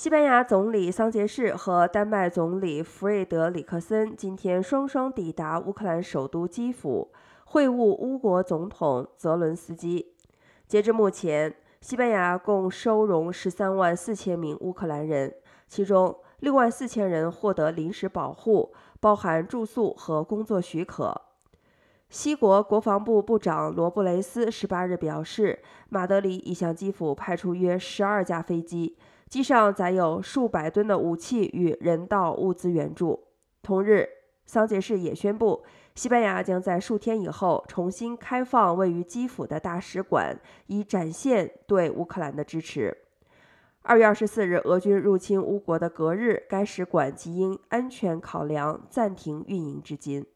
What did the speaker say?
西班牙总理桑杰士和丹麦总理弗瑞德里克森今天双双抵达乌克兰首都基辅，会晤乌国总统泽伦斯基。截至目前，西班牙共收容十三万四千名乌克兰人，其中六万四千人获得临时保护，包含住宿和工作许可。西国国防部部长罗布雷斯十八日表示，马德里已向基辅派出约十二架飞机。机上载有数百吨的武器与人道物资援助。同日，桑杰士也宣布，西班牙将在数天以后重新开放位于基辅的大使馆，以展现对乌克兰的支持。二月二十四日，俄军入侵乌国的隔日，该使馆即因安全考量暂停运营至今。